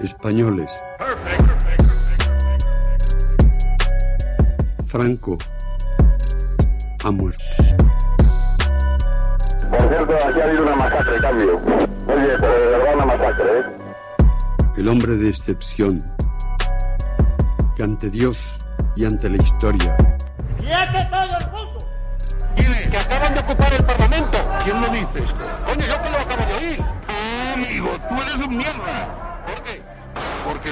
españoles. Franco ha muerto. Por cierto, aquí ha habido una masacre, cambio. Oye, pero de verdad una masacre, ¿eh? El hombre de excepción, que ante Dios y ante la historia ¡Quiete todo el mundo! Dime, que acaban de ocupar el Parlamento. ¿Quién lo dice? Coño, yo que lo acabo de oír.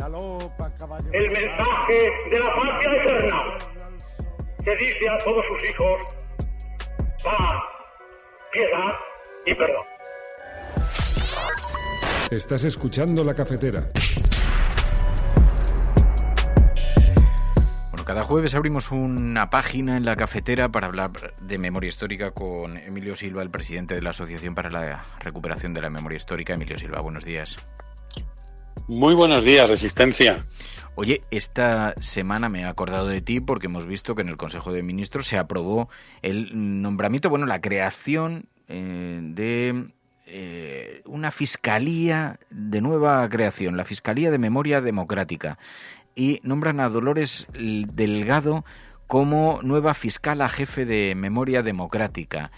El mensaje de la patria eterna que dice a todos sus hijos paz, piedad y perdón. Estás escuchando la cafetera. Bueno, cada jueves abrimos una página en la cafetera para hablar de memoria histórica con Emilio Silva, el presidente de la Asociación para la Recuperación de la Memoria Histórica. Emilio Silva, buenos días. Muy buenos días, Resistencia. Oye, esta semana me he acordado de ti porque hemos visto que en el Consejo de Ministros se aprobó el nombramiento, bueno, la creación eh, de eh, una fiscalía de nueva creación, la Fiscalía de Memoria Democrática. Y nombran a Dolores Delgado como nueva fiscal a jefe de Memoria Democrática.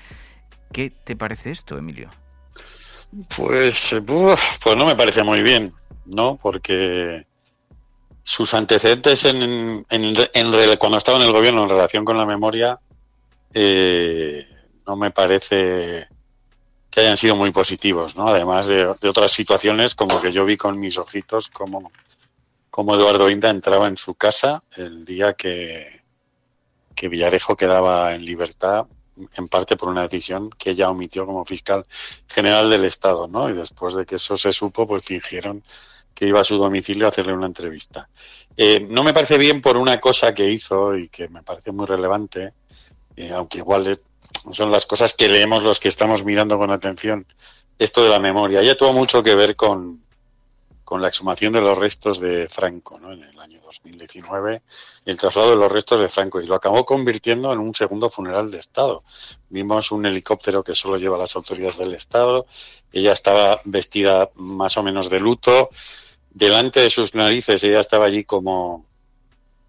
¿Qué te parece esto, Emilio? Pues, eh, pues no me parece muy bien, ¿no? Porque sus antecedentes en, en- cuando estaba en el gobierno en relación con la memoria eh, no me parece que hayan sido muy positivos, ¿no? Además de, de otras situaciones como que yo vi con mis ojitos como, como Eduardo Inda entraba en su casa el día que, que Villarejo quedaba en libertad en parte por una decisión que ella omitió como fiscal general del Estado, ¿no? Y después de que eso se supo, pues fingieron que iba a su domicilio a hacerle una entrevista. Eh, no me parece bien por una cosa que hizo y que me parece muy relevante, eh, aunque igual son las cosas que leemos los que estamos mirando con atención esto de la memoria. Ya tuvo mucho que ver con, con la exhumación de los restos de Franco, ¿no? En el año 2019, y el traslado de los restos de Franco, y lo acabó convirtiendo en un segundo funeral de Estado. Vimos un helicóptero que solo lleva las autoridades del Estado, ella estaba vestida más o menos de luto, delante de sus narices ella estaba allí como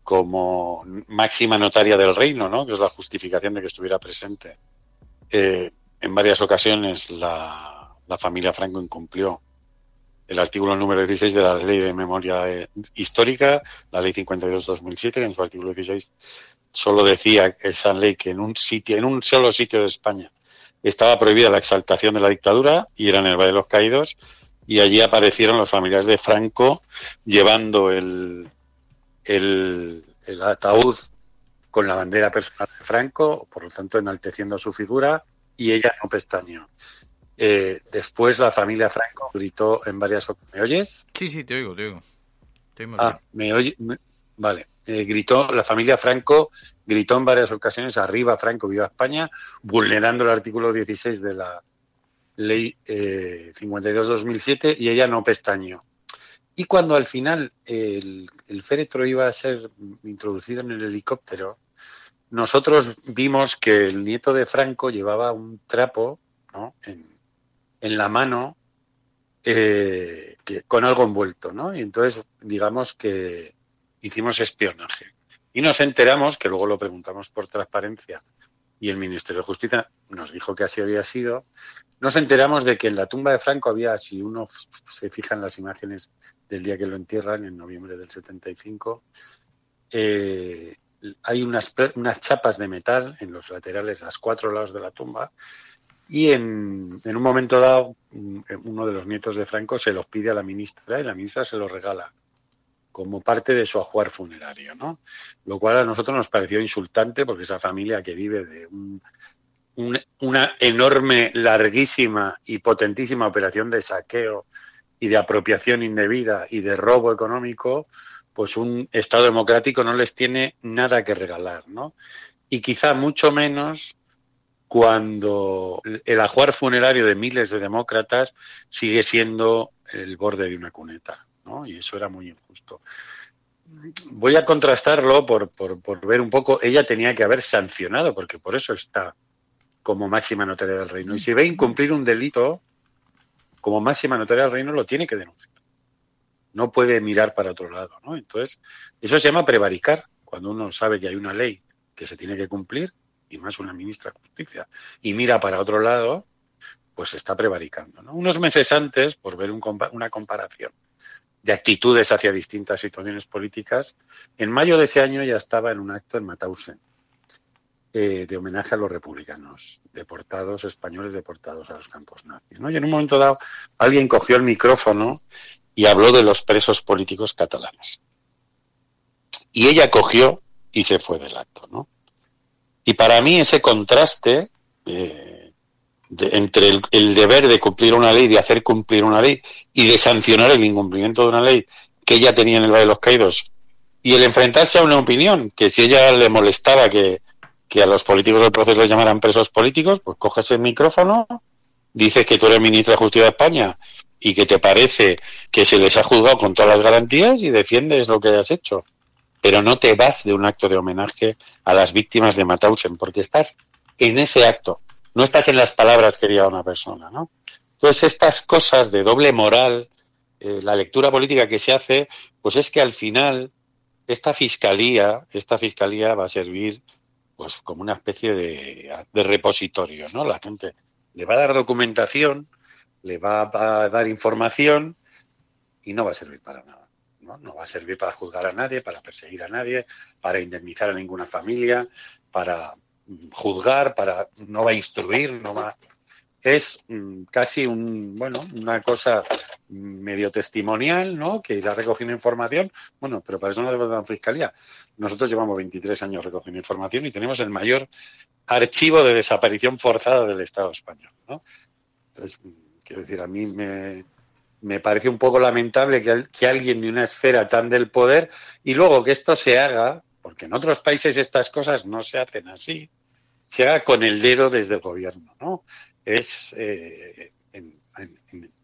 como máxima notaria del reino, ¿no? que es la justificación de que estuviera presente. Eh, en varias ocasiones la, la familia Franco incumplió el artículo número 16 de la Ley de Memoria eh, Histórica, la Ley 52-2007, que en su artículo 16 solo decía esa ley que en un sitio, en un solo sitio de España estaba prohibida la exaltación de la dictadura y era en el Valle de los Caídos y allí aparecieron los familiares de Franco llevando el, el, el ataúd con la bandera personal de Franco, por lo tanto enalteciendo su figura y ella no pestañeó. Eh, después la familia Franco gritó en varias ocasiones. ¿Me oyes? Sí, sí, te oigo, te oigo. Te oímos Ah, me oye. me- Vale. Eh, gritó, la familia Franco gritó en varias ocasiones arriba Franco, viva España, vulnerando el artículo 16 de la ley eh, 52-2007 y ella no pestañeó. Y cuando al final el, el féretro iba a ser introducido en el helicóptero, nosotros vimos que el nieto de Franco llevaba un trapo ¿no? en, en la mano eh, con algo envuelto, ¿no? Y entonces, digamos que hicimos espionaje. Y nos enteramos, que luego lo preguntamos por transparencia, y el Ministerio de Justicia nos dijo que así había sido, nos enteramos de que en la tumba de Franco había, si uno se fija en las imágenes del día que lo entierran, en noviembre del 75, eh, hay unas, unas chapas de metal en los laterales, los cuatro lados de la tumba, y en, en, un momento dado, uno de los nietos de Franco se los pide a la ministra y la ministra se los regala como parte de su ajuar funerario, ¿no? Lo cual a nosotros nos pareció insultante porque esa familia que vive de un, una enorme, larguísima y potentísima operación de saqueo y de apropiación indebida y de robo económico, pues un Estado democrático no les tiene nada que regalar, ¿no? Y quizá mucho menos cuando el ajuar funerario de miles de demócratas sigue siendo el borde de una cuneta, ¿no? Y eso era muy injusto. Voy a contrastarlo por, por, por ver un poco, ella tenía que haber sancionado, porque por eso está como máxima notaria del reino. Y si ve incumplir un delito, como máxima notaria del reino, lo tiene que denunciar. No puede mirar para otro lado, ¿no? Entonces, eso se llama prevaricar, cuando uno sabe que hay una ley que se tiene que cumplir, y más una ministra de Justicia, y mira para otro lado, pues está prevaricando. ¿no? Unos meses antes, por ver un, una comparación de actitudes hacia distintas situaciones políticas, en mayo de ese año ya estaba en un acto en Mauthausen, eh, de homenaje a los republicanos, deportados, españoles deportados a los campos nazis. ¿no? Y en un momento dado alguien cogió el micrófono y habló de los presos políticos catalanes. Y ella cogió y se fue del acto. ¿no? Y para mí ese contraste eh, entre el, el, deber de cumplir una ley, de hacer cumplir una ley y de sancionar el incumplimiento de una ley que ella tenía en el Valle de los Caídos y el enfrentarse a una opinión que si ella le molestaba que que a los políticos del proceso les llamaran presos políticos, pues coges el micrófono, dices que tú eres ministra de Justicia de España y que te parece que se les ha juzgado con todas las garantías y defiendes lo que has hecho. Pero no te vas de un acto de homenaje a las víctimas de Mauthausen, porque estás en ese acto, no estás en las palabras que diga una persona, ¿no? Entonces, estas cosas de doble moral, eh, la lectura política que se hace, pues es que al final esta fiscalía, esta fiscalía va a servir pues como una especie de, de, repositorio, ¿no? La gente le va a dar documentación, le va a dar información y no va a servir para nada. ¿no? no va a servir para juzgar a nadie, para perseguir a nadie, para indemnizar a ninguna familia, para juzgar, para no va a instruir, no va es mm, casi un, bueno, una cosa medio testimonial, ¿no? Que irá recogiendo información. Bueno, pero para eso no debe dar fiscalía. Nosotros llevamos 23 años recogiendo información y tenemos el mayor archivo de desaparición forzada del Estado español, ¿no? Entonces, quiero decir, a mí me, me parece un poco lamentable que, que alguien de una esfera tan del poder y luego que esto se haga, porque en otros países estas cosas no se hacen así, se haga con el dedo desde el gobierno, ¿no? Es eh, en,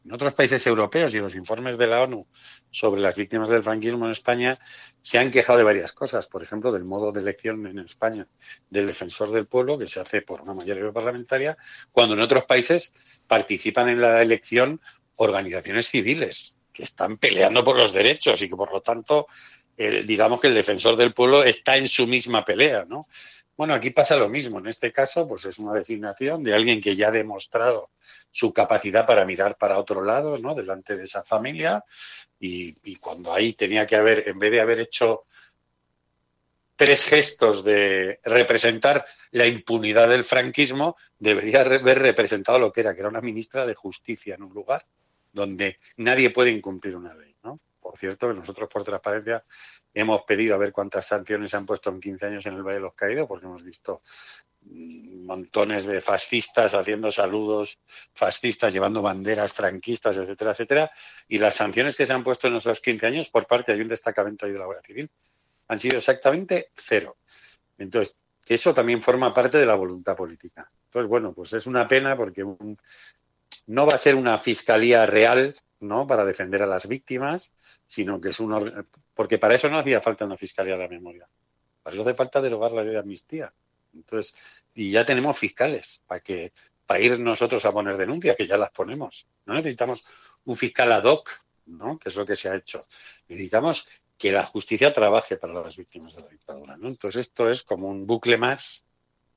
otros países europeos y los informes de la ONU sobre las víctimas del franquismo en España se han quejado de varias cosas. Por ejemplo, del modo de elección en España del defensor del pueblo, que se hace por una mayoría parlamentaria, cuando en otros países participan en la elección organizaciones civiles que están peleando por los derechos y que, por lo tanto, digamos que el defensor del pueblo está en su misma pelea, ¿no? Bueno, aquí pasa lo mismo. En este caso, pues es una designación de alguien que ya ha demostrado su capacidad para mirar para otro lado, ¿no? Delante de esa familia. Y, y cuando ahí tenía que haber, en vez de haber hecho tres gestos de representar la impunidad del franquismo, debería haber representado lo que era, que era una ministra de justicia en un lugar donde nadie puede incumplir una ley. Por cierto, que nosotros por transparencia hemos pedido a ver cuántas sanciones se han puesto en 15 años en el Valle de los Caídos, porque hemos visto montones de fascistas haciendo saludos fascistas, llevando banderas franquistas, etcétera, etcétera, y las sanciones que se han puesto en esos 15 años por parte de un destacamento de la Guardia Civil han sido exactamente cero. Entonces, eso también forma parte de la voluntad política. Entonces, bueno, pues es una pena porque no va a ser una fiscalía real ¿no? para defender a las víctimas, sino que es un porque para eso no hacía falta una fiscalía de la memoria. Para eso hace falta derogar la ley de amnistía. Entonces, y ya tenemos fiscales para que para ir nosotros a poner denuncias, que ya las ponemos. No necesitamos un fiscal ad hoc, ¿no? que es lo que se ha hecho. Necesitamos que la justicia trabaje para las víctimas de la dictadura. ¿no? Entonces, esto es como un bucle más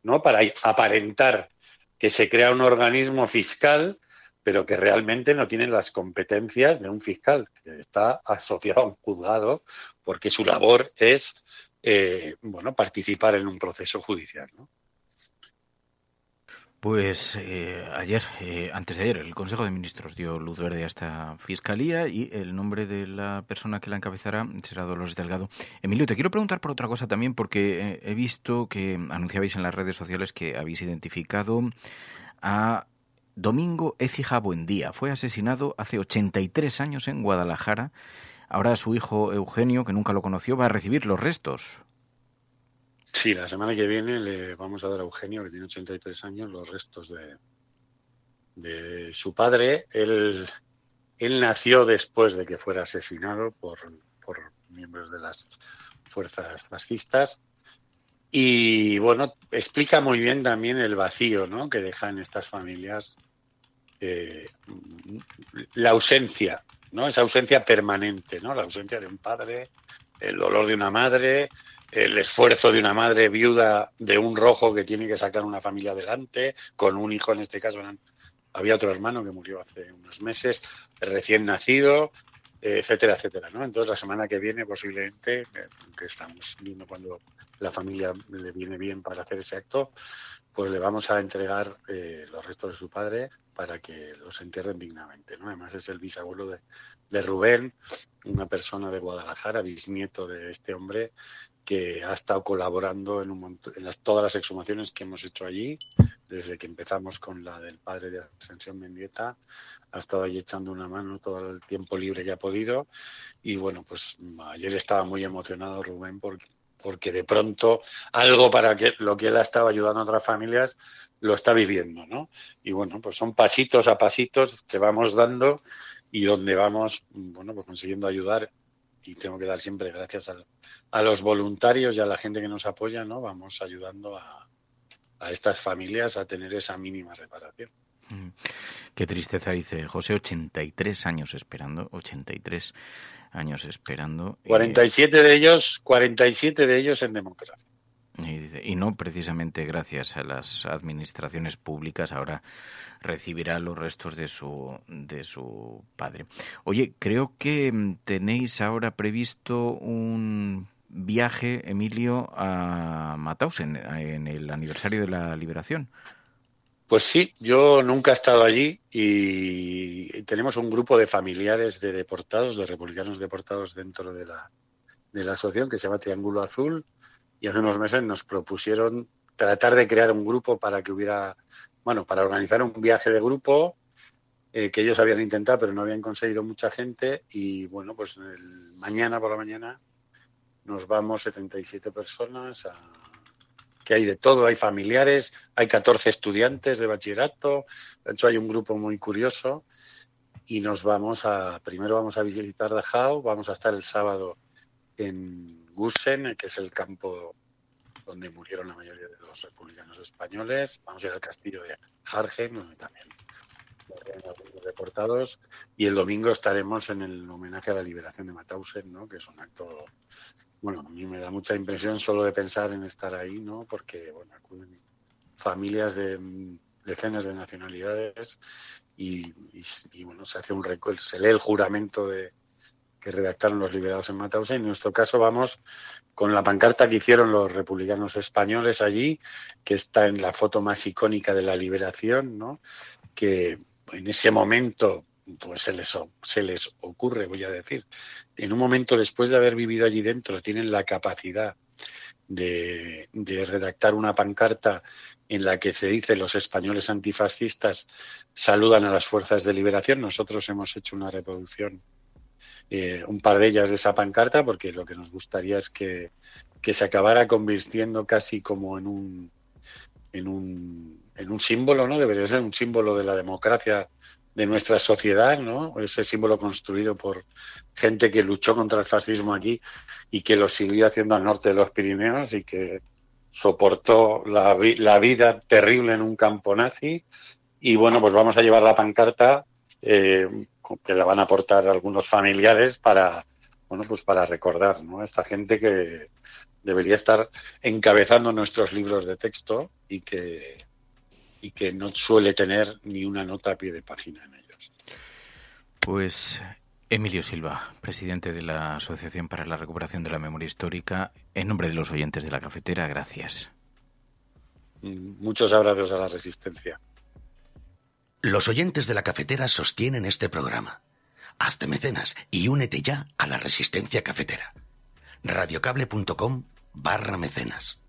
¿no? para aparentar que se crea un organismo fiscal pero que realmente no tienen las competencias de un fiscal, que está asociado a un juzgado, porque su labor es eh, bueno, participar en un proceso judicial. ¿no? Pues eh, ayer, eh, antes de ayer, el Consejo de Ministros dio luz verde a esta fiscalía y el nombre de la persona que la encabezará será Dolores Delgado. Emilio, te quiero preguntar por otra cosa también, porque eh, he visto que anunciabais en las redes sociales que habéis identificado a Domingo Écija Buendía. Fue asesinado hace 83 años en Guadalajara. Ahora su hijo Eugenio, que nunca lo conoció, va a recibir los restos. Sí, la semana que viene le vamos a dar a Eugenio, que tiene 83 años, los restos de, de su padre. Él, él nació después de que fuera asesinado por, por miembros de las fuerzas fascistas. Y bueno, explica muy bien también el vacío ¿no? que dejan estas familias, eh, la ausencia, ¿no? esa ausencia permanente, ¿no? la ausencia de un padre, el dolor de una madre, el esfuerzo de una madre viuda de un rojo que tiene que sacar una familia adelante, con un hijo en este caso. Había otro hermano que murió hace unos meses, recién nacido, etcétera, etcétera. ¿no? Entonces, la semana que viene, posiblemente, que estamos viendo cuando la familia le viene bien para hacer ese acto, pues le vamos a entregar eh, los restos de su padre para que los entierren dignamente. ¿no? Además, es el bisabuelo de Rubén, una persona de Guadalajara, bisnieto de este hombre, que ha estado colaborando en, todas las exhumaciones que hemos hecho allí, desde que empezamos con la del padre de Ascensión Mendieta, ha estado allí echando una mano todo el tiempo libre que ha podido. Y bueno, pues ayer estaba muy emocionado Rubén porque, porque de pronto algo para que lo que él ha estado ayudando a otras familias lo está viviendo, ¿no? Y bueno, pues son pasitos a pasitos que vamos dando y donde vamos, bueno, pues consiguiendo ayudar y tengo que dar siempre gracias a, a, los voluntarios y a la gente que nos apoya, ¿no? Vamos ayudando a, a estas familias a tener esa mínima reparación. Mm. Qué tristeza, dice José, 83 años esperando, 83 años esperando. 47 de ellos, 47 de ellos en democracia. Y, dice, y, no precisamente gracias a las administraciones públicas ahora recibirá los restos de su de su padre. Oye, creo que mm, tenéis ahora previsto un viaje, Emilio, a Mauthausen en el aniversario de la liberación. Pues sí, yo nunca he estado allí y tenemos un grupo de familiares de deportados, de republicanos deportados dentro de la, de la asociación que se llama Triángulo Azul y hace unos meses nos propusieron tratar de crear un grupo para que hubiera, bueno, para organizar un viaje de grupo eh, que ellos habían intentado pero no habían conseguido mucha gente. Y bueno, pues el, mañana por la mañana nos vamos 77 personas a, que hay de todo, hay familiares, hay 14 estudiantes de bachillerato, de hecho hay un grupo muy curioso y nos vamos a, primero vamos a visitar Dachau, vamos a estar el sábado en Gusen, que es el campo donde murieron la mayoría de los republicanos españoles. Vamos a ir al castillo de Hargen, donde también algunos deportados. Y el domingo estaremos en el homenaje a la liberación de Mauthausen, ¿no? que es un acto, bueno, a mí me da mucha impresión solo de pensar en estar ahí, ¿no? porque bueno, acuden familias de decenas de nacionalidades y, y, y bueno, se hace un se lee el juramento de, que redactaron los liberados en Mauthausen. En nuestro caso vamos con la pancarta que hicieron los republicanos españoles allí, que está en la foto más icónica de la liberación, ¿no? que en ese momento pues se les, ocurre, voy a decir, en un momento después de haber vivido allí dentro, tienen la capacidad de, de, redactar una pancarta en la que se dice los españoles antifascistas saludan a las fuerzas de liberación. Nosotros hemos hecho una reproducción eh, un par de ellas de esa pancarta, porque lo que nos gustaría es que, que se acabara convirtiendo casi como en un, en un, en un símbolo, ¿no? Debería ser un símbolo de la democracia de nuestra sociedad, ¿no? Ese símbolo construido por gente que luchó contra el fascismo aquí y que lo siguió haciendo al norte de los Pirineos y que soportó la, la vida terrible en un campo nazi. Y bueno, pues vamos a llevar la pancarta eh, que la van a aportar algunos familiares para, bueno, pues para recordar, ¿no? A esta gente que debería estar encabezando nuestros libros de texto y que, y que no suele tener ni una nota a pie de página en ellos. Pues Emilio Silva, presidente de la Asociación para la Recuperación de la Memoria Histórica, en nombre de los oyentes de la cafetera, gracias. Muchos abrazos a la resistencia. Los oyentes de la cafetera sostienen este programa. Hazte mecenas y únete ya a la resistencia cafetera. radiocable.com barra mecenas.